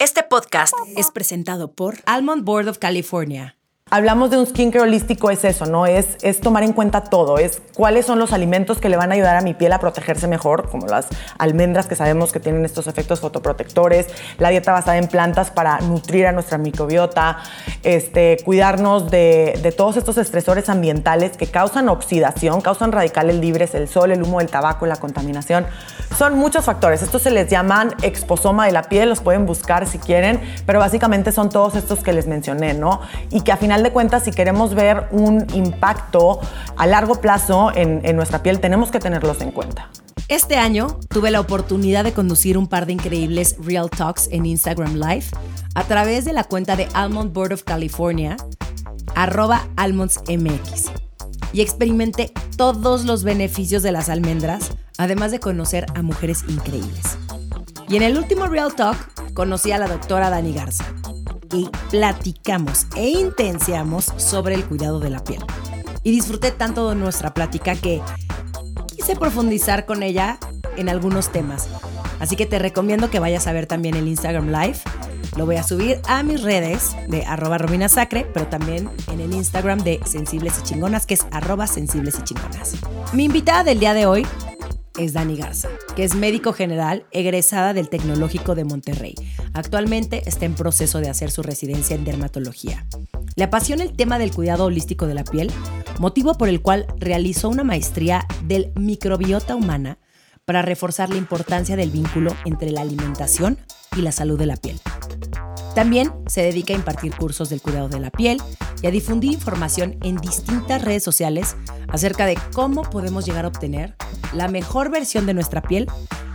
Este podcast es presentado por Almond Board of California. Hablamos de un skincare holístico, es eso, ¿no? Es, es tomar en cuenta todo, es cuáles son los alimentos que le van a ayudar a mi piel a protegerse mejor, como las almendras que sabemos que tienen estos efectos fotoprotectores, la dieta basada en plantas para nutrir a nuestra microbiota, este, cuidarnos de, de todos estos estresores ambientales que causan oxidación, causan radicales libres, el sol, el humo del tabaco, la contaminación. Son muchos factores. Estos se les llaman exposoma de la piel, los pueden buscar si quieren, pero básicamente son todos estos que les mencioné, ¿no? Y que a final de cuentas, si queremos ver un impacto a largo plazo en, en nuestra piel, tenemos que tenerlos en cuenta. Este año tuve la oportunidad de conducir un par de increíbles Real Talks en Instagram Live a través de la cuenta de Almond Board of California, arroba almondsmx. Y experimenté todos los beneficios de las almendras, además de conocer a mujeres increíbles. Y en el último Real Talk conocí a la doctora Dani Garza y platicamos e intenciamos sobre el cuidado de la piel. Y disfruté tanto de nuestra plática que quise profundizar con ella en algunos temas. Así que te recomiendo que vayas a ver también el Instagram Live. Lo voy a subir a mis redes de arroba Romina Sacre, pero también en el Instagram de Sensibles y Chingonas, que es arroba Sensibles y Chingonas. Mi invitada del día de hoy es Dani Garza, que es médico general egresada del Tecnológico de Monterrey. Actualmente está en proceso de hacer su residencia en dermatología. Le apasiona el tema del cuidado holístico de la piel, motivo por el cual realizó una maestría del microbiota humana para reforzar la importancia del vínculo entre la alimentación y la salud de la piel. También se dedica a impartir cursos del cuidado de la piel y a difundir información en distintas redes sociales acerca de cómo podemos llegar a obtener la mejor versión de nuestra piel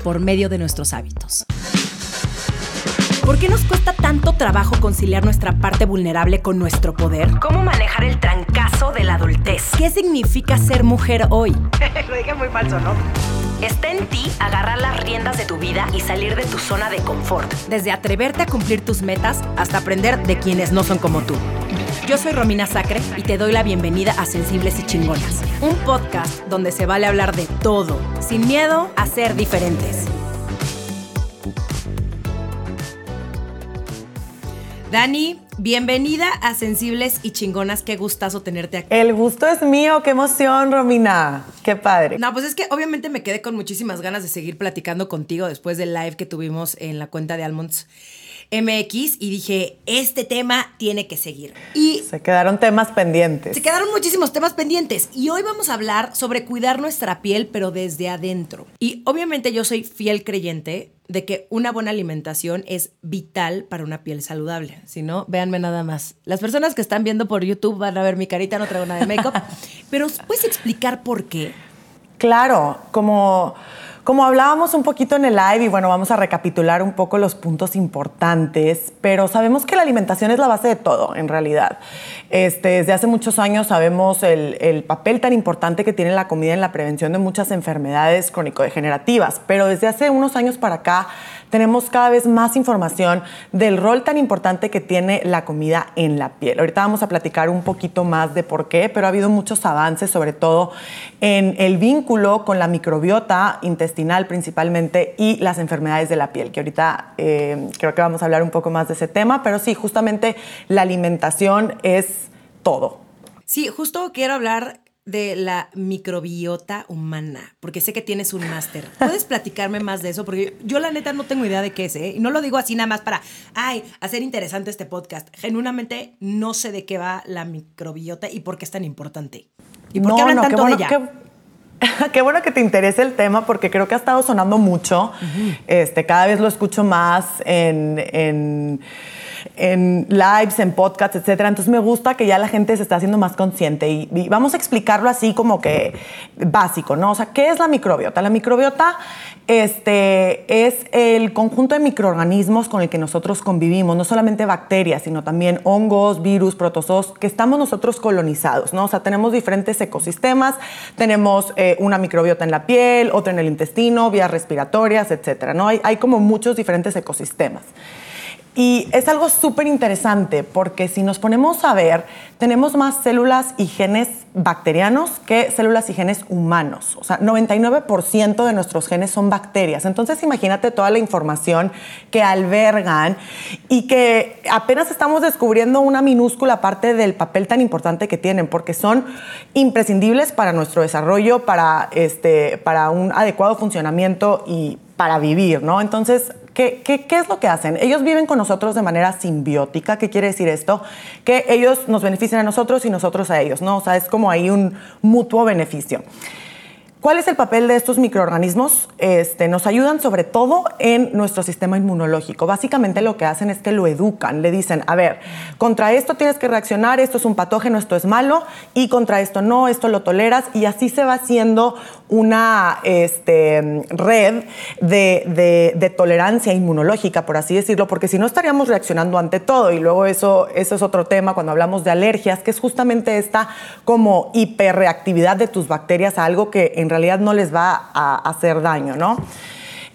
por medio de nuestros hábitos. ¿Por qué nos cuesta tanto trabajo conciliar nuestra parte vulnerable con nuestro poder? ¿Cómo manejar el trancazo de la adultez? ¿Qué significa ser mujer hoy? Lo dije muy falso, ¿no? Está en ti agarrar las riendas de tu vida y salir de tu zona de confort. Desde atreverte a cumplir tus metas hasta aprender de quienes no son como tú. Yo soy Romina Sacre y te doy la bienvenida a Sensibles y Chingonas, un podcast donde se vale hablar de todo, sin miedo a ser diferentes. Dani, bienvenida a Sensibles y Chingonas. Qué gustazo tenerte aquí. El gusto es mío, qué emoción, Romina. Qué padre. No, pues es que obviamente me quedé con muchísimas ganas de seguir platicando contigo después del live que tuvimos en la cuenta de Almonds MX y dije, este tema tiene que seguir. Y se quedaron temas pendientes. Se quedaron muchísimos temas pendientes y hoy vamos a hablar sobre cuidar nuestra piel pero desde adentro. Y obviamente yo soy fiel creyente de que una buena alimentación es vital para una piel saludable. Si no, véanme nada más. Las personas que están viendo por YouTube van a ver mi carita, no traigo nada de make-up. pero ¿puedes explicar por qué? Claro, como como hablábamos un poquito en el live, y bueno, vamos a recapitular un poco los puntos importantes, pero sabemos que la alimentación es la base de todo, en realidad. Este, desde hace muchos años sabemos el, el papel tan importante que tiene la comida en la prevención de muchas enfermedades crónico-degenerativas, pero desde hace unos años para acá tenemos cada vez más información del rol tan importante que tiene la comida en la piel. Ahorita vamos a platicar un poquito más de por qué, pero ha habido muchos avances, sobre todo en el vínculo con la microbiota intestinal principalmente y las enfermedades de la piel, que ahorita eh, creo que vamos a hablar un poco más de ese tema, pero sí, justamente la alimentación es todo. Sí, justo quiero hablar de la microbiota humana, porque sé que tienes un máster. ¿Puedes platicarme más de eso? Porque yo la neta no tengo idea de qué es, ¿eh? Y no lo digo así nada más para, ay, hacer interesante este podcast. Genuinamente no sé de qué va la microbiota y por qué es tan importante. ¿Y por qué hablan tanto de ella? Qué, qué, bueno que te interese el tema porque creo que ha estado sonando mucho. este, cada vez lo escucho más en, en en lives, en podcasts, etcétera. Entonces me gusta que ya la gente se está haciendo más consciente y, y, vamos a explicarlo así como que básico, ¿no? O sea, ¿qué es la microbiota? La microbiota este, es el conjunto de microorganismos con el que nosotros convivimos, no solamente bacterias, sino también hongos, virus, protozoos, que estamos nosotros colonizados, ¿no? O sea, tenemos diferentes ecosistemas, tenemos eh, una microbiota en la piel, otra en el intestino, vías respiratorias, etcétera, ¿no? Hay, hay como muchos diferentes ecosistemas. Y es algo súper interesante porque si nos ponemos a ver, tenemos más células y genes bacterianos que células y genes humanos. O sea, 99% de nuestros genes son bacterias. Entonces imagínate toda la información que albergan y que apenas estamos descubriendo una minúscula parte del papel tan importante que tienen, porque son imprescindibles para nuestro desarrollo, para, este, para un adecuado funcionamiento y para vivir, ¿no? Entonces, ¿Qué, ¿Qué, qué, es lo que hacen? Ellos viven con nosotros de manera simbiótica. ¿Qué quiere decir esto? Que ellos nos benefician a nosotros y nosotros a ellos, ¿no? O sea, es como ahí un mutuo beneficio. ¿Cuál es el papel de estos microorganismos? Este, nos ayudan sobre todo en nuestro sistema inmunológico. Básicamente lo que hacen es que lo educan, le dicen, a ver, contra esto tienes que reaccionar, esto es un patógeno, esto es malo, y contra esto no, esto lo toleras, y así se va haciendo una este, red de, tolerancia inmunológica, por así decirlo, porque si no estaríamos reaccionando ante todo, y luego eso, eso es otro tema cuando hablamos de alergias, que es justamente esta como hiperreactividad de tus bacterias a algo que en realidad no les va a hacer daño, ¿no?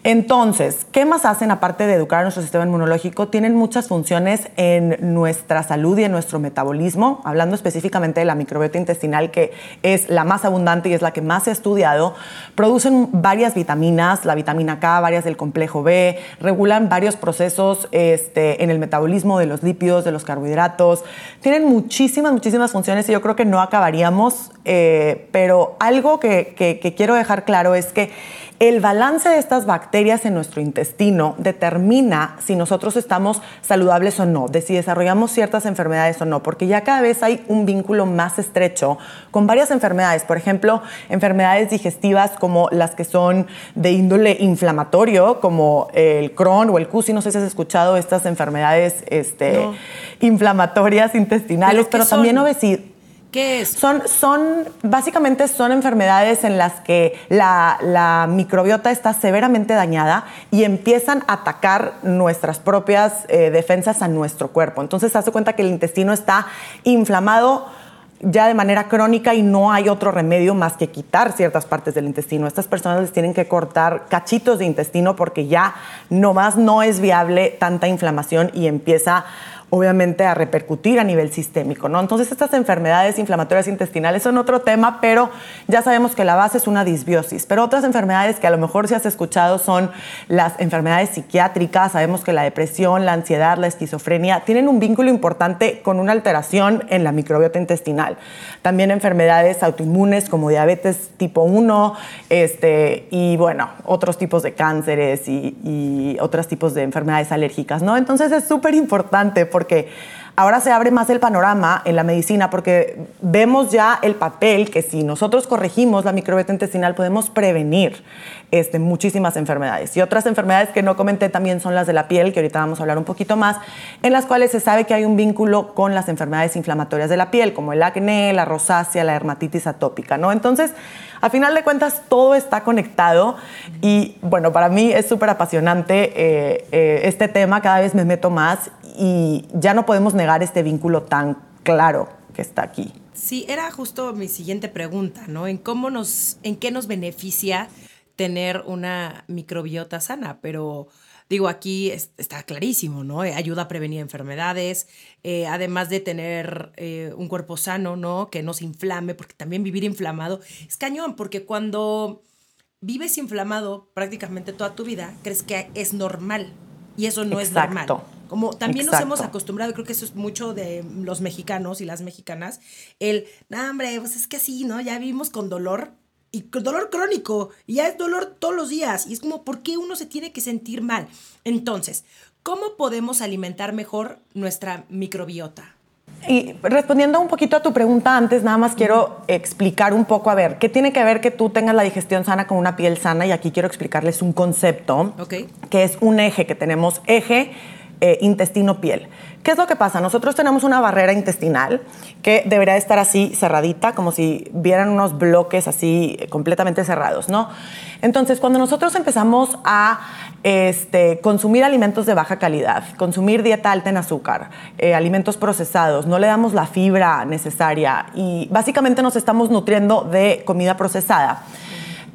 Entonces, ¿qué más hacen aparte de educar a nuestro sistema inmunológico? Tienen muchas funciones en nuestra salud y en nuestro metabolismo, hablando específicamente de la microbiota intestinal, que es la más abundante y es la que más se ha estudiado. Producen varias vitaminas, la vitamina K, varias del complejo B, regulan varios procesos este, en el metabolismo de los lípidos, de los carbohidratos. Tienen muchísimas, muchísimas funciones y yo creo que no acabaríamos, eh, pero algo que, que quiero dejar claro es que el balance de estas bacterias en nuestro intestino determina si nosotros estamos saludables o no, de si desarrollamos ciertas enfermedades o no, porque ya cada vez hay un vínculo más estrecho con varias enfermedades, por ejemplo, enfermedades digestivas como las que son de índole inflamatorio, como el Crohn o el CUSI, no sé si has escuchado estas enfermedades este, inflamatorias intestinales, pero, también obesidad ¿Qué es? Son, son, básicamente son enfermedades en las que la, microbiota está severamente dañada y empiezan a atacar nuestras propias eh, defensas a nuestro cuerpo. Entonces se hace cuenta que el intestino está inflamado ya de manera crónica y no hay otro remedio más que quitar ciertas partes del intestino. Estas personas les tienen que cortar cachitos de intestino porque ya nomás no es viable tanta inflamación y empieza obviamente a repercutir a nivel sistémico, ¿no? Entonces estas enfermedades inflamatorias intestinales son otro tema, pero ya sabemos que la base es una disbiosis. Pero otras enfermedades que a lo mejor si has escuchado son las enfermedades psiquiátricas, sabemos que la depresión, la ansiedad, la esquizofrenia tienen un vínculo importante con una alteración en la microbiota intestinal. También enfermedades autoinmunes como diabetes tipo 1 este, y bueno, otros tipos de cánceres y, y otros tipos de enfermedades alérgicas, ¿no? Entonces es súper importante porque ahora se abre más el panorama en la medicina porque vemos ya el papel que si nosotros corregimos la microbiota intestinal podemos prevenir este, muchísimas enfermedades. Y otras enfermedades que no comenté también son las de la piel, que ahorita vamos a hablar un poquito más, en las cuales se sabe que hay un vínculo con las enfermedades inflamatorias de la piel, como el acné, la rosácea, la dermatitis atópica, ¿no? Entonces, a final de cuentas, todo está conectado y bueno, para mí es súper apasionante eh, eh, este tema, cada vez me meto más y ya no podemos negar este vínculo tan claro que está aquí. Sí, era justo mi siguiente pregunta, ¿no? En cómo nos, en qué nos beneficia tener una microbiota sana, pero digo, aquí está clarísimo, ¿no? Eh, ayuda a prevenir enfermedades, eh, además de tener eh, un cuerpo sano, ¿no? Que no se inflame, porque también vivir inflamado es cañón, porque cuando vives inflamado prácticamente toda tu vida, crees que es normal, y eso no es normal. Como también nos hemos acostumbrado, creo que eso es mucho de los mexicanos y las mexicanas, el, no, hombre, pues es que así, ¿no? Ya vivimos con dolor y dolor crónico y ya es dolor todos los días y es como, ¿por qué uno se tiene que sentir mal? Entonces, ¿cómo podemos alimentar mejor nuestra microbiota? Y respondiendo un poquito a tu pregunta antes, nada más quiero explicar un poco, a ver, ¿qué tiene que ver que tú tengas la digestión sana con una piel sana? Y aquí quiero explicarles un concepto, que es un eje que tenemos, eje eh, intestino-piel. ¿Qué es lo que pasa? Nosotros tenemos una barrera intestinal que debería estar así cerradita, como si vieran unos bloques así eh, completamente cerrados, ¿no? Entonces, cuando nosotros empezamos a este, consumir alimentos de baja calidad, consumir dieta alta en azúcar, eh, alimentos procesados, no le damos la fibra necesaria y básicamente nos estamos nutriendo de comida procesada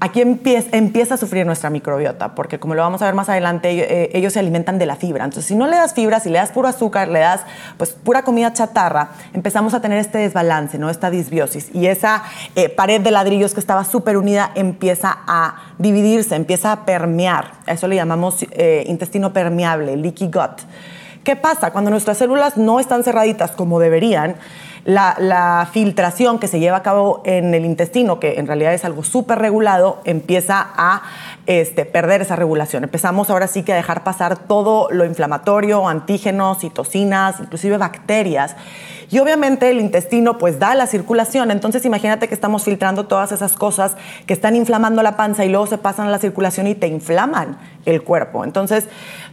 aquí empieza, a sufrir nuestra microbiota, porque como lo vamos a ver más adelante, eh, ellos se alimentan de la fibra. Entonces, si no le das fibra, si le das puro azúcar, le das pues pura comida chatarra, empezamos a tener este desbalance, ¿no? Esta disbiosis. Y esa eh, pared de ladrillos que estaba súper unida empieza a dividirse, empieza a permear. eso le llamamos eh, intestino permeable, leaky gut. ¿Qué pasa? Cuando nuestras células no están cerraditas como deberían, la, filtración que se lleva a cabo en el intestino, que en realidad es algo súper regulado, empieza a este, perder esa regulación. Empezamos ahora sí que a dejar pasar todo lo inflamatorio, antígenos, citocinas, inclusive bacterias. Y obviamente el intestino pues da la circulación, entonces imagínate que estamos filtrando todas esas cosas que están inflamando la panza y luego se pasan a la circulación y te inflaman el cuerpo. Entonces,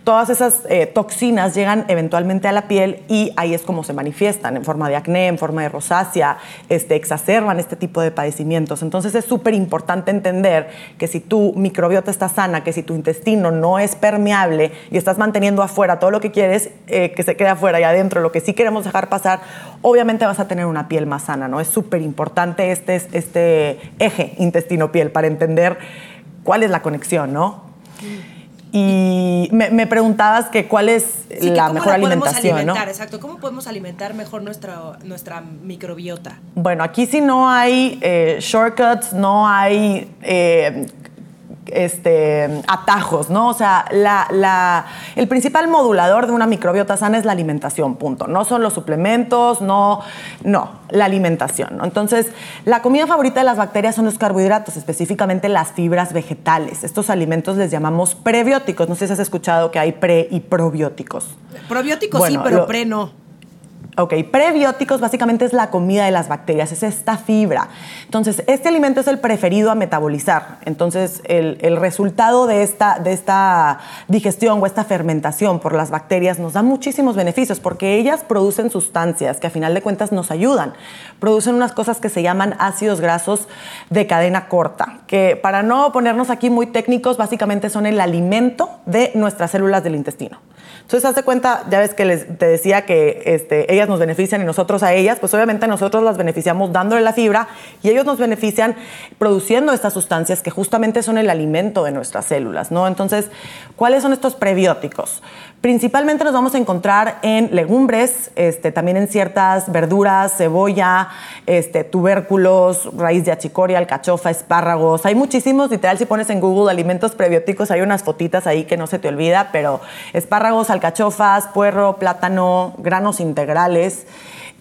todas esas eh, toxinas llegan eventualmente a la piel y ahí es como se manifiestan en forma de acné, en forma de rosácea, este, exacerban este tipo de padecimientos. Entonces es súper importante entender que si tu microbiota está sana, que si tu intestino no es permeable y estás manteniendo afuera todo lo que quieres eh, que se quede afuera y adentro, lo que sí queremos dejar pasar, obviamente vas a tener una piel más sana, ¿no? Es súper importante este, este eje intestino-piel para entender cuál es la conexión, ¿no? Y me, preguntabas que cuál es la mejor alimentación, ¿no? Exacto, ¿cómo podemos alimentar mejor nuestra, nuestra microbiota? Bueno, aquí sí no hay eh, shortcuts, no hay eh, este, atajos, ¿no? O sea, el principal modulador de una microbiota sana es la alimentación, punto. No son los suplementos, no, no, la alimentación. Entonces, la comida favorita de las bacterias son los carbohidratos, específicamente las fibras vegetales. Estos alimentos les llamamos prebióticos. No sé si has escuchado que hay pre y probióticos. Probióticos sí, pero pre no. Ok, prebióticos básicamente es la comida de las bacterias, es esta fibra. Entonces, este alimento es el preferido a metabolizar. Entonces, el, resultado de esta, de esta digestión o esta fermentación por las bacterias nos da muchísimos beneficios porque ellas producen sustancias que a final de cuentas nos ayudan. Producen unas cosas que se llaman ácidos grasos de cadena corta, que para no ponernos aquí muy técnicos, básicamente son el alimento de nuestras células del intestino. Entonces, hace cuenta, ya ves que te decía que este, nos benefician y nosotros a ellas, pues obviamente nosotros las beneficiamos dándole la fibra y ellos nos benefician produciendo estas sustancias que justamente son el alimento de nuestras células, ¿no? Entonces, ¿cuáles son estos prebióticos? Principalmente nos vamos a encontrar en legumbres, este, también en ciertas verduras, cebolla, este, tubérculos, raíz de achicoria, alcachofa, espárragos. Hay muchísimos, literal, si pones en Google alimentos prebióticos, hay unas fotitas ahí que no se te olvida, pero espárragos, alcachofas, puerro, plátano, granos integrales.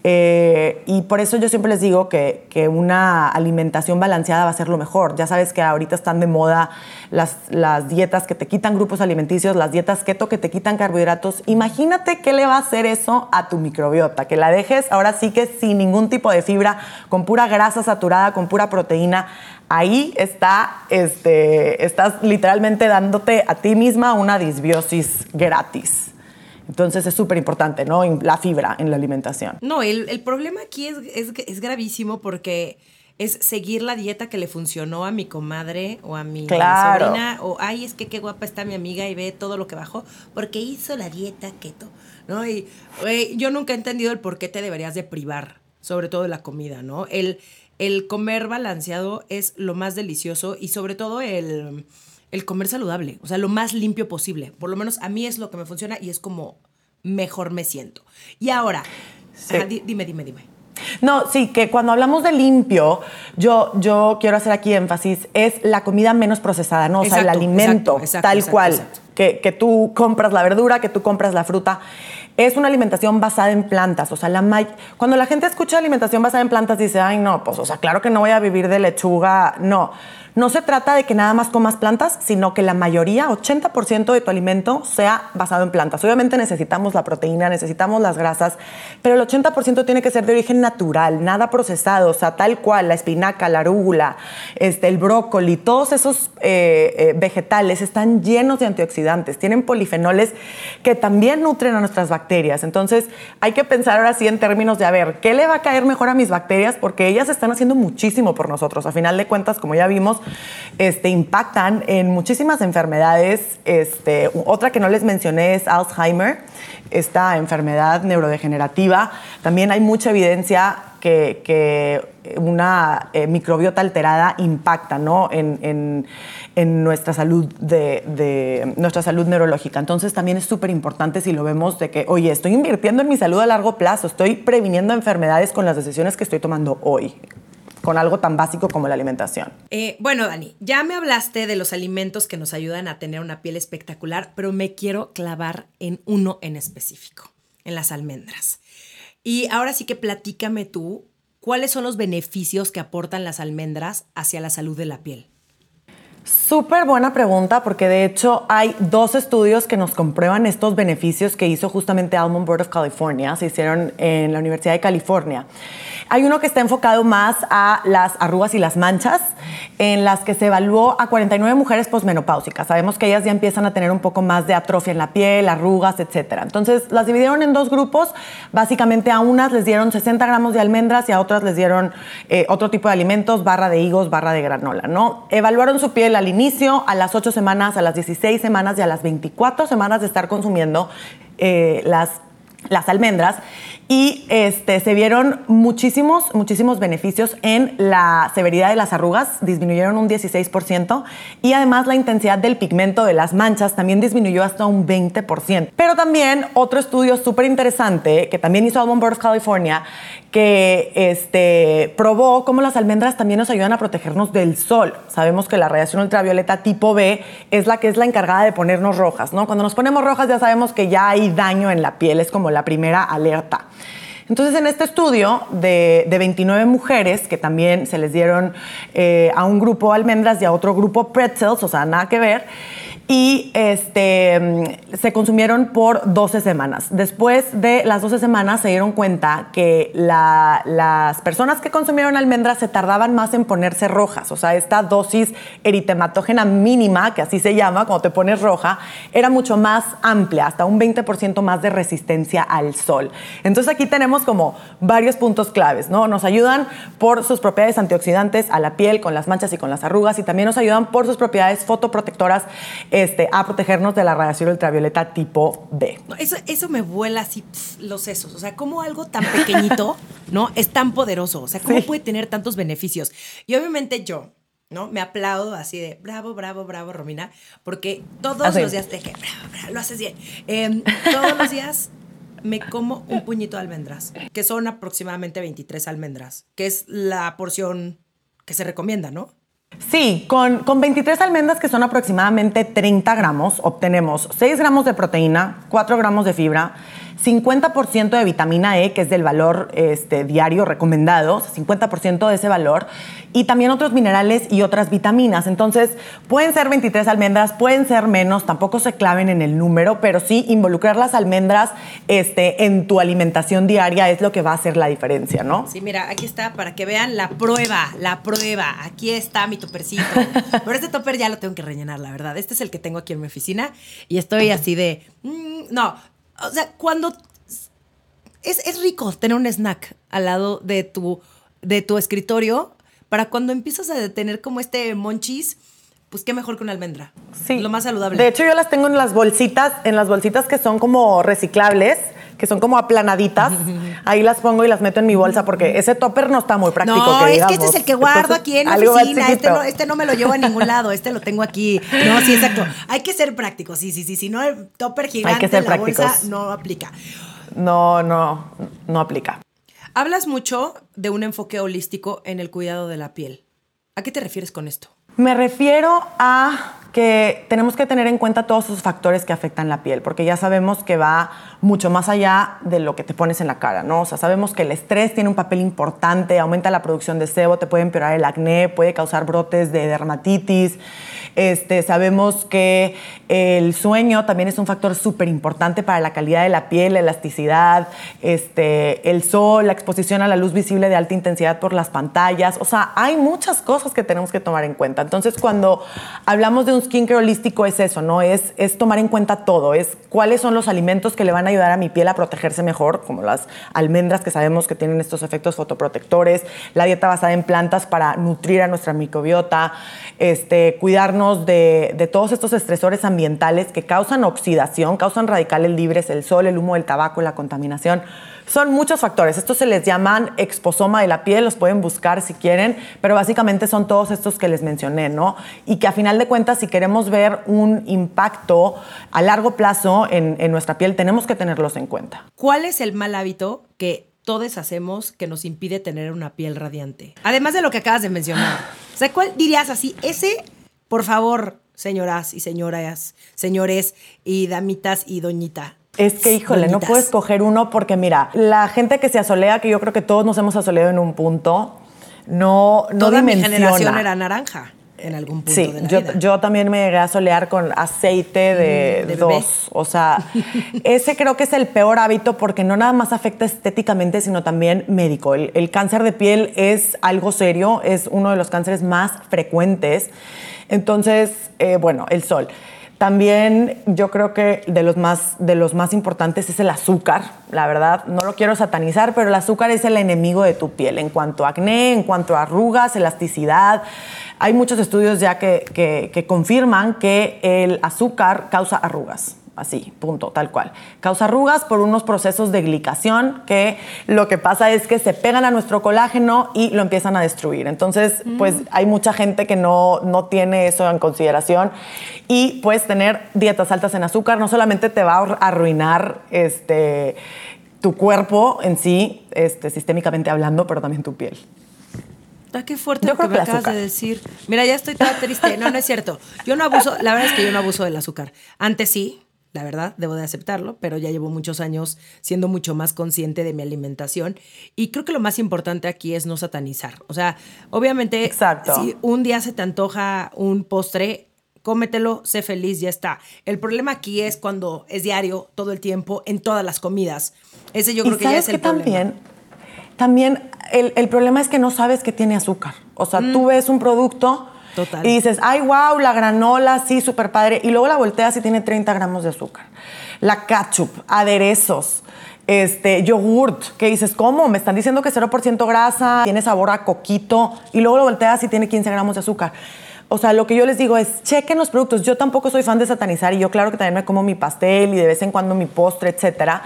Eh, y por eso yo siempre les digo que, una alimentación balanceada va a ser lo mejor. Ya sabes que ahorita están de moda las, las, dietas que te quitan grupos alimenticios, las dietas keto que te quitan carbohidratos. Imagínate qué le va a hacer eso a tu microbiota, que la dejes ahora sí que sin ningún tipo de fibra, con pura grasa saturada, con pura proteína. Ahí está, este, estás literalmente dándote a ti misma una disbiosis gratis. Entonces es súper importante, ¿no? La fibra en la alimentación. No, el, problema aquí es, es, gravísimo porque es seguir la dieta que le funcionó a mi comadre o a mi sobrina o ay es que qué guapa está mi amiga y ve todo lo que bajó porque hizo la dieta keto no y yo nunca he entendido el por qué te deberías de privar sobre todo de la comida no el el comer balanceado es lo más delicioso y sobre todo el el comer saludable, o sea, lo más limpio posible. Por lo menos a mí es lo que me funciona y es como mejor me siento. Y ahora, dime, dime, dime. No, sí, que cuando hablamos de limpio, yo, yo quiero hacer aquí énfasis, es la comida menos procesada, ¿no? O sea, el alimento, tal cual, Que, que, tú compras la verdura, que tú compras la fruta. Es una alimentación basada en plantas. O sea, la cuando la gente escucha alimentación basada en plantas, dice, ay, no, pues, o sea, claro que no voy a vivir de lechuga. No. No se trata de que nada más comas plantas, sino que la mayoría, 80% de tu alimento sea basado en plantas. Obviamente necesitamos la proteína, necesitamos las grasas, pero el 80% tiene que ser de origen natural, nada procesado, o sea, tal cual, la espinaca, la arúgula, este, el brócoli, todos esos eh, eh, vegetales están llenos de antioxidantes, tienen polifenoles que también nutren a nuestras bacterias. Entonces, hay que pensar ahora sí en términos de, a ver, ¿qué le va a caer mejor a mis bacterias? Porque ellas están haciendo muchísimo por nosotros. A final de cuentas, como ya vimos, este, impactan en muchísimas enfermedades. Este, otra que no les mencioné es Alzheimer, esta enfermedad neurodegenerativa. También hay mucha evidencia que, una eh, microbiota alterada impacta ¿no? en, nuestra, salud de, nuestra salud neurológica. Entonces también es súper importante si lo vemos de que, oye, estoy invirtiendo en mi salud a largo plazo, estoy previniendo enfermedades con las decisiones que estoy tomando hoy con algo tan básico como la alimentación. Eh, bueno, Dani, ya me hablaste de los alimentos que nos ayudan a tener una piel espectacular, pero me quiero clavar en uno en específico, en las almendras. Y ahora sí que platícame tú, ¿cuáles son los beneficios que aportan las almendras hacia la salud de la piel? Súper buena pregunta porque de hecho hay dos estudios que nos comprueban estos beneficios que hizo justamente Almond Board of California, se hicieron en la Universidad de California. Hay uno que está enfocado más a las arrugas y las manchas, en las que se evaluó a 49 mujeres posmenopáusicas. Sabemos que ellas ya empiezan a tener un poco más de atrofia en la piel, arrugas, etc. Entonces las dividieron en dos grupos. Básicamente a unas les dieron 60 gramos de almendras y a otras les dieron eh, otro tipo de alimentos, barra de higos, barra de granola. ¿no? Evaluaron su piel al inicio, a las 8 semanas, a las 16 semanas y a las 24 semanas de estar consumiendo eh, las las almendras y este, se vieron muchísimos, muchísimos beneficios en la severidad de las arrugas, disminuyeron un 16% y además la intensidad del pigmento de las manchas también disminuyó hasta un 20%. Pero también otro estudio súper interesante que también hizo Almond of California que este, probó cómo las almendras también nos ayudan a protegernos del sol. Sabemos que la radiación ultravioleta tipo B es la que es la encargada de ponernos rojas, ¿no? Cuando nos ponemos rojas ya sabemos que ya hay daño en la piel, es como la primera alerta. Entonces, en este estudio de, 29 mujeres que también se les dieron eh, a un grupo almendras y a otro grupo pretzels, o sea, nada que ver, y este, mm, se consumieron por 12 semanas. Después de las 12 semanas se dieron cuenta que las personas que consumieron almendras se tardaban más en ponerse rojas, o sea, esta dosis eritematógena mínima, que así se llama, cuando te pones roja, era mucho más amplia, hasta un 20% más de resistencia al sol. Entonces aquí tenemos como varios puntos claves, ¿no? Nos ayudan por sus propiedades antioxidantes a la piel, con las manchas y con las arrugas, y también nos ayudan por sus propiedades fotoprotectoras este, a protegernos de la radiación ultravioleta tipo B. Eso, eso me vuela así los sesos. O sea, ¿cómo algo tan pequeñito, ¿no? Es tan poderoso. O sea, ¿cómo puede tener tantos beneficios? Y obviamente yo, ¿no? Me aplaudo así de bravo, bravo, bravo, Romina, porque todos los días te que bravo, bravo, lo haces bien. Em, todos los días me como un puñito de almendras, que son aproximadamente 23 almendras, que es la porción que se recomienda, ¿no? Sí, con, con, 23 almendras que son aproximadamente 30 gramos, obtenemos 6 gramos de proteína, 4 gramos de fibra, 50% de vitamina E, que es del valor este, diario recomendado, 50% de ese valor, y también otros minerales y otras vitaminas. Entonces, pueden ser 23 almendras, pueden ser menos, tampoco se claven en el número, pero sí involucrar las almendras este, en tu alimentación diaria es lo que va a hacer la diferencia, ¿no? Sí, mira, aquí está para que vean la prueba, la prueba. Aquí está mi topercito. Pero este topper ya lo tengo que rellenar, la verdad. Este es el que tengo aquí en mi oficina y estoy así de, mm, no, o sea, cuando es, rico tener un snack al lado de tu, de tu escritorio para cuando empiezas a tener como este monchis, pues qué mejor que una almendra. Sí. Lo más saludable. De hecho, yo las tengo en las bolsitas, en las bolsitas que son como reciclables que son como aplanaditas. Ahí las pongo y las meto en mi bolsa porque ese topper no está muy práctico. No, es que este es el que guardo aquí en la oficina. Este no, este no me lo llevo a ningún lado. Este lo tengo aquí. No, sí, exacto. Hay que ser prácticos. Sí, sí, sí. Si no, el topper gigante en la bolsa no aplica. No, no, no aplica. Hablas mucho de un enfoque holístico en el cuidado de la piel. ¿A qué te refieres con esto? Me refiero a que tenemos que tener en cuenta todos esos factores que afectan la piel, porque ya sabemos que va mucho más allá de lo que te pones en la cara, ¿no? O sea, sabemos que el estrés tiene un papel importante, aumenta la producción de sebo, te puede empeorar el acné, puede causar brotes de dermatitis. Este, sabemos que el sueño también es un factor súper importante para la calidad de la piel, la elasticidad, este, el sol, la exposición a la luz visible de alta intensidad por las pantallas. O sea, hay muchas cosas que tenemos que tomar en cuenta. Entonces, cuando hablamos de un skincare holístico es eso, ¿no? Es, es tomar en cuenta todo, es cuáles son los alimentos que le van a ayudar a mi piel a protegerse mejor, como las almendras que sabemos que tienen estos efectos fotoprotectores, la dieta basada en plantas para nutrir a nuestra microbiota, este, cuidarnos de, de todos estos estresores ambientales que causan oxidación, causan radicales libres, el sol, el humo del tabaco, la contaminación Son muchos factores. Estos se les llaman exposoma de la piel, los pueden buscar si quieren, pero básicamente son todos estos que les mencioné, ¿no? Y que a final de cuentas, si queremos ver un impacto a largo plazo en, en nuestra piel, tenemos que tenerlos en cuenta. ¿Cuál es el mal hábito que todos hacemos que nos impide tener una piel radiante? Además de lo que acabas de mencionar. O sea, ¿cuál dirías así? Ese, por favor, señoras y señoras, señores y damitas y doñita. Es que, híjole, no puedes escoger uno porque, mira, la gente que se asolea, que yo creo que todos nos hemos asoleado en un punto, no, no Toda dimensiona. mi generación era naranja en algún punto Sí, de la yo, vida. yo también me llegué a solear con aceite de, Mm, de bebé. dos. O sea, ese creo que es el peor hábito porque no nada más afecta estéticamente, sino también médico. El, el cáncer de piel es algo serio, es uno de los cánceres más frecuentes. Entonces, eh, bueno, el sol. También yo creo que de los, más, de los más importantes es el azúcar, la verdad. No lo quiero satanizar, pero el azúcar es el enemigo de tu piel en cuanto a acné, en cuanto a arrugas, elasticidad. Hay muchos estudios ya que, que- que confirman que el azúcar causa arrugas. Así, punto, tal cual. Causa arrugas por unos procesos de glicación que lo que pasa es que se pegan a nuestro colágeno y lo empiezan a destruir. Entonces, pues hay mucha gente que no, no tiene eso en consideración y puedes tener dietas altas en azúcar, no solamente te va a arruinar este, tu cuerpo en sí, este, sistémicamente hablando, pero también tu piel. Ah, qué fuerte Yo lo que creo me que el acabas de decir. Mira, ya estoy toda triste. No, no es cierto. Yo no abuso, la verdad es que yo no abuso del azúcar. Antes sí, la verdad, debo de aceptarlo, pero ya llevo muchos años siendo mucho más consciente de mi alimentación. Y creo que lo más importante aquí es no satanizar. O sea, obviamente, Exacto. si un día se te antoja un postre, cómetelo, sé feliz, ya está. El problema aquí es cuando es diario, todo el tiempo, en todas las comidas. Ese yo creo que ya es el que problema. también, también el, el problema es que no sabes que tiene azúcar. O sea, tú ves un producto Mm. Total. y dices, ay, wow, la granola, sí, súper padre. Y luego la volteas y tiene 30 gramos de azúcar. La ketchup, aderezos, este, yogurt, que dices, ¿cómo? Me están diciendo que 0% grasa, tiene sabor a coquito. Y luego lo volteas y tiene 15 gramos de azúcar. O sea, lo que yo les digo es, chequen los productos. Yo tampoco soy fan de satanizar y yo claro que también me como mi pastel y de vez en cuando mi postre, etcétera.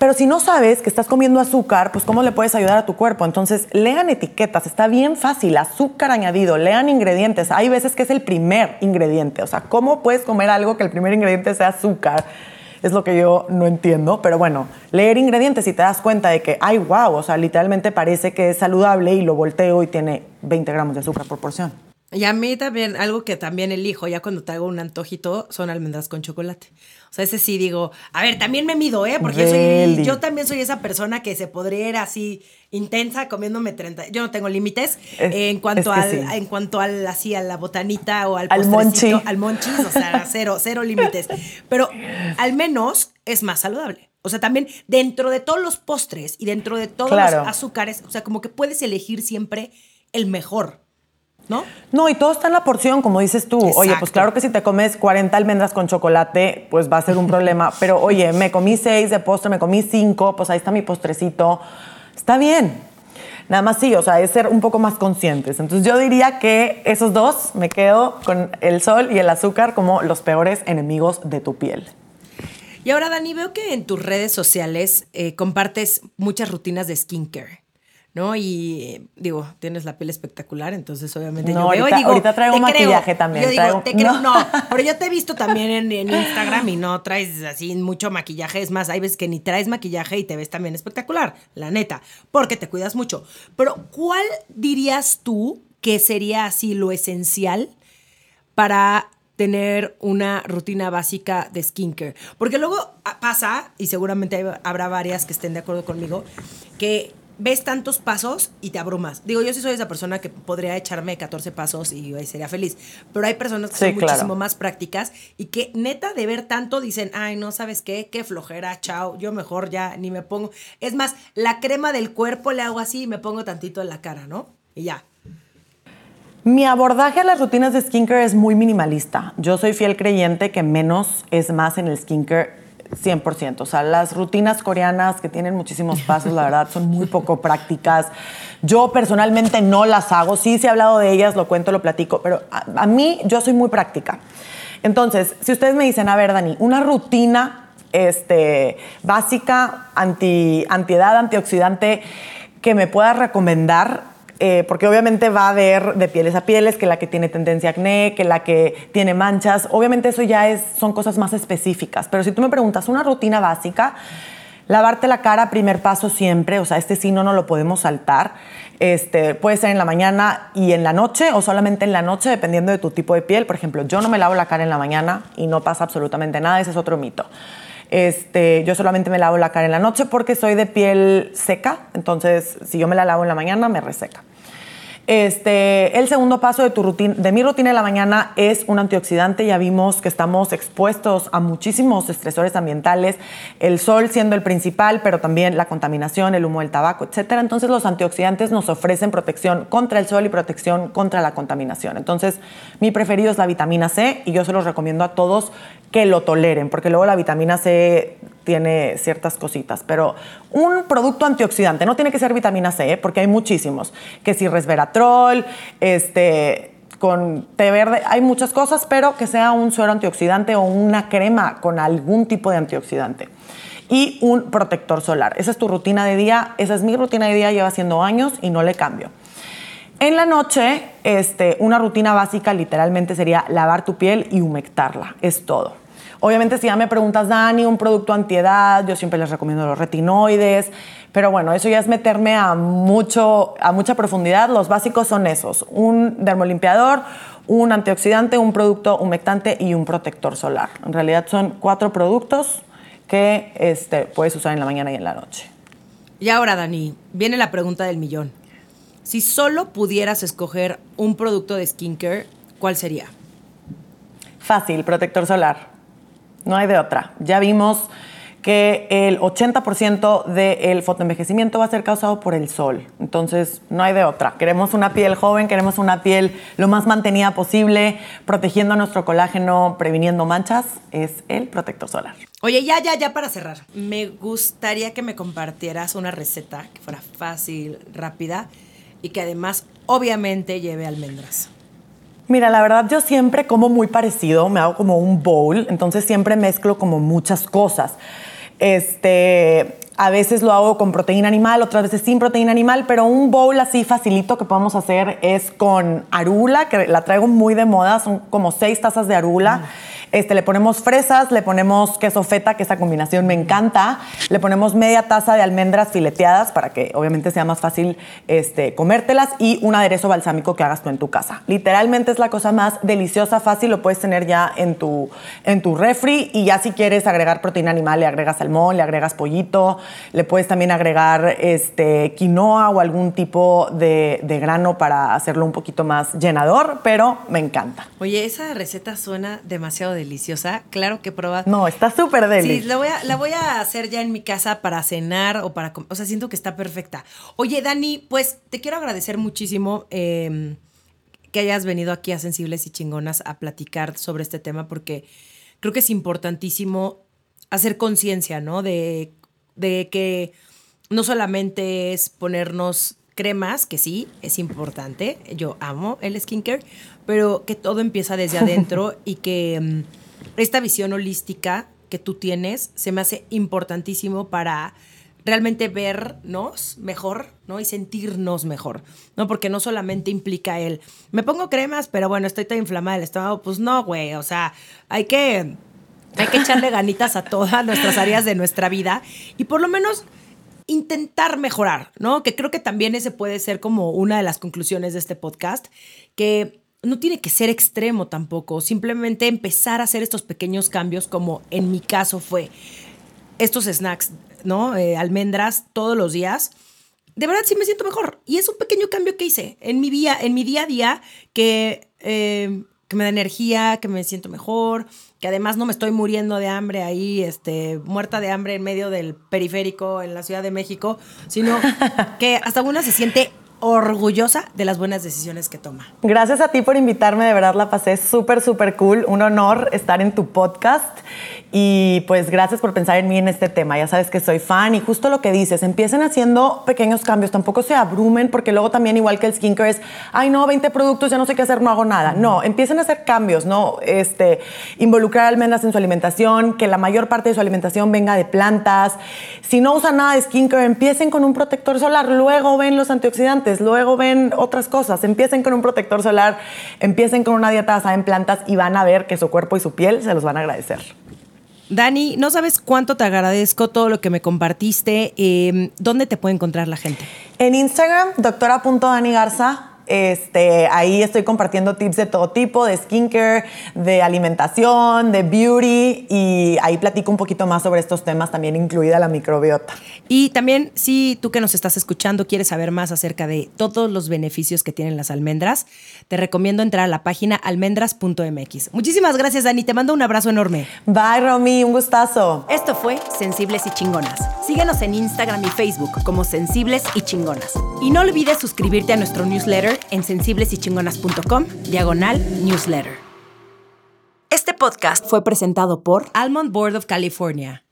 Pero si no sabes que estás comiendo azúcar, pues ¿cómo le puedes ayudar a tu cuerpo? Entonces, lean etiquetas, está bien fácil, azúcar añadido, lean ingredientes. Hay veces que es el primer ingrediente. O sea, ¿cómo puedes comer algo que el primer ingrediente sea azúcar? Es lo que yo no entiendo, pero bueno, leer ingredientes y te das cuenta de que, ay, wow, o sea, literalmente parece que es saludable y lo volteo y tiene 20 gramos de azúcar por porción. Y a mí también, algo que también elijo, ya cuando traigo un antojito, son almendras con chocolate. O sea, ese sí digo, a ver, también me mido, ¿eh? Porque yo, soy- yo también soy esa persona que se podría ir así intensa comiéndome 30. Yo no tengo límites Es- en cuanto al, sí. en cuanto al, así, a la botanita o al Al monchi. al monchis, o sea, cero, cero límites. Pero al menos es más saludable. O sea, también dentro de todos los postres y dentro de todos Claro. los azúcares, o sea, como que puedes elegir siempre el mejor, ¿no? No, y todo está en la porción, como dices tú. Oye, pues claro que si te comes 40 almendras con chocolate, pues va a ser un problema. Pero oye, me comí 6 de postre, me comí 5, pues ahí está mi postrecito. Está bien. Nada más sí, o sea, es ser un poco más conscientes. Entonces yo diría que esos dos me quedo con el sol y el azúcar como los peores enemigos de tu piel. Y ahora, Dani, veo que en tus redes sociales eh, compartes muchas rutinas de skincare. ¿No? Y digo, tienes la piel espectacular, entonces obviamente No, yo veo y ahorita- digo. ahorita traigo te creo. maquillaje también, Yo digo, te creo. no. No, pero yo te he visto también en, en Instagram y no traes así mucho maquillaje. Es más, hay veces que ni traes maquillaje y te ves también espectacular, la neta, porque te cuidas mucho. Pero, ¿cuál dirías tú que sería así lo esencial para tener una rutina básica de skincare. Porque luego ah, pasa, y seguramente habrá varias que estén de acuerdo conmigo, que ves tantos pasos y te abrumas. Digo, yo sí soy esa persona que podría echarme 14 pasos y sería feliz. Pero hay personas que Sí, son claro. muchísimo más prácticas y que neta de ver tanto dicen, ay, no, ¿sabes qué? Qué flojera, chao, yo mejor ya ni me pongo. Es más, la crema del cuerpo le hago así y me pongo tantito en la cara, ¿no? Y ya. Mi abordaje a las rutinas de skincare es muy minimalista. Yo soy fiel creyente que menos es más en el skincare 100%. O sea, las rutinas coreanas que tienen muchísimos pasos, la verdad, son muy poco prácticas. Yo personalmente no las hago. Sí, sí he hablado de ellas, lo cuento, lo platico, pero a, a mí yo soy muy práctica. Entonces, si ustedes me dicen, a ver, Dani, una rutina este, básica, anti, antiedad, antioxidante que me puedas recomendar? Eh, porque obviamente va a haber de pieles a pieles, que la que tiene tendencia a acné, que la que tiene manchas. Obviamente eso ya es, son cosas más específicas. Pero si tú me preguntas una rutina básica, lavarte la cara, primer paso siempre, o sea, este sí no, no lo podemos saltar. Este, puede ser en la mañana y en la noche o solamente en la noche, dependiendo de tu tipo de piel. Por ejemplo, yo no me lavo la cara en la mañana y no pasa absolutamente nada, ese es otro mito. Este, yo solamente me lavo la cara en la noche porque soy de piel seca, entonces si yo me la lavo en la mañana me reseca. Este, el segundo paso de, tu rutina, de mi rutina de la mañana es un antioxidante. Ya vimos que estamos expuestos a muchísimos estresores ambientales, el sol siendo el principal, pero también la contaminación, el humo del tabaco, etc. Entonces los antioxidantes nos ofrecen protección contra el sol y protección contra la contaminación. Entonces mi preferido es la vitamina C y yo se los recomiendo a todos que lo toleren, porque luego la vitamina C tiene ciertas cositas, pero un producto antioxidante, no tiene que ser vitamina C, ¿eh? porque hay muchísimos, que si resveratrol, este, con té verde, hay muchas cosas, pero que sea un suero antioxidante o una crema con algún tipo de antioxidante. Y un protector solar. Esa es tu rutina de día, esa es mi rutina de día, lleva haciendo años y no le cambio. En la noche, este, una rutina básica literalmente sería lavar tu piel y humectarla, es todo. Obviamente, si ya me preguntas, Dani, un producto antiedad, yo siempre les recomiendo los retinoides, pero bueno, eso ya es meterme a, mucho, a mucha profundidad. Los básicos son esos, un dermolimpiador, un antioxidante, un producto humectante y un protector solar. En realidad son cuatro productos que este, puedes usar en la mañana y en la noche. Y ahora, Dani, viene la pregunta del millón. Si solo pudieras escoger un producto de skincare, ¿cuál sería? Fácil, protector solar. No hay de otra. Ya vimos que el 80% del fotoenvejecimiento va a ser causado por el sol. Entonces, no hay de otra. Queremos una piel joven, queremos una piel lo más mantenida posible, protegiendo nuestro colágeno, previniendo manchas, es el protector solar. Oye, ya, ya, ya para cerrar. Me gustaría que me compartieras una receta que fuera fácil, rápida y que además obviamente lleve almendras. Mira, la verdad yo siempre como muy parecido, me hago como un bowl, entonces siempre mezclo como muchas cosas. Este, a veces lo hago con proteína animal, otras veces sin proteína animal, pero un bowl así facilito que podemos hacer es con arula, que la traigo muy de moda, son como seis tazas de arula. Este, le ponemos fresas, le ponemos queso feta, que esa combinación me encanta. Le ponemos media taza de almendras fileteadas para que obviamente sea más fácil este, comértelas y un aderezo balsámico que hagas tú en tu casa. Literalmente es la cosa más deliciosa, fácil, lo puedes tener ya en tu, en tu refri y ya si quieres agregar proteína animal, le agregas salmón, le agregas pollito, le puedes también agregar este, quinoa o algún tipo de, de grano para hacerlo un poquito más llenador, pero me encanta. Oye, esa receta suena demasiado deliciosa. Claro que pruebas. No, está súper deliciosa. Sí, la voy, a, la voy a hacer ya en mi casa para cenar o para... O sea, siento que está perfecta. Oye, Dani, pues te quiero agradecer muchísimo em, que hayas venido aquí a Sensibles y Chingonas a platicar sobre este tema porque creo que es importantísimo hacer conciencia, ¿no? De, de que no solamente es ponernos cremas, que sí, es importante, yo amo el skincare, pero que todo empieza desde adentro y que mm, esta visión holística que tú tienes se me hace importantísimo para realmente vernos mejor, ¿no? Y sentirnos mejor, ¿no? Porque no solamente implica el, me pongo cremas, pero bueno, estoy tan inflamada el estómago, pues no, güey, o sea, hay que, hay que echarle ganitas a todas nuestras áreas de nuestra vida y por lo menos intentar mejorar, ¿no? Que creo que también ese puede ser como una de las conclusiones de este podcast, que no tiene que ser extremo tampoco, simplemente empezar a hacer estos pequeños cambios como en mi caso fue estos snacks, ¿no? Eh, almendras todos los días. De verdad sí me siento mejor. Y es un pequeño cambio que hice en mi, día, en mi día a día que, eh, que me da energía, que me siento mejor, que además no me estoy muriendo de hambre ahí, este, muerta de hambre en medio del periférico en la Ciudad de México, sino que hasta uno se siente orgullosa de las buenas decisiones que toma. Gracias a ti por invitarme, de verdad la pasé súper, súper cool. Un honor estar en tu podcast y pues gracias por pensar en mí en este tema. Ya sabes que soy fan y justo lo que dices, empiecen haciendo pequeños cambios, tampoco se abrumen porque luego también igual que el skincare es, ay no, 20 productos, ya no sé qué hacer, no hago nada. No, empiecen a hacer cambios, ¿no? Este, involucrar almendras en su alimentación, que la mayor parte de su alimentación venga de plantas. Si no usan nada de skincare, empiecen con un protector solar, luego ven los antioxidantes, luego ven otras cosas. Empiecen con un protector solar, empiecen con una dieta basada en plantas y van a ver que su cuerpo y su piel se los van a agradecer. Dani, no sabes cuánto te agradezco todo lo que me compartiste. Em, ¿Dónde te puede encontrar la gente? En Instagram, doctora.danigarza. Este, ahí estoy compartiendo tips de todo tipo, de skincare, de alimentación, de beauty y ahí platico un poquito más sobre estos temas, también incluida la microbiota. Y también, si tú que nos estás escuchando quieres saber más acerca de todos los beneficios que tienen las almendras, te recomiendo entrar a la página almendras.mx. Muchísimas gracias, Dani. Te mando un abrazo enorme. Bye, Romy. Un gustazo. Esto fue Sensibles y Chingonas. Síguenos en Instagram y Facebook como Sensibles y Chingonas. Y no olvides suscribirte a nuestro newsletter en sensiblesychingonas.com, diagonal newsletter. Este podcast fue presentado por Almond Board of California.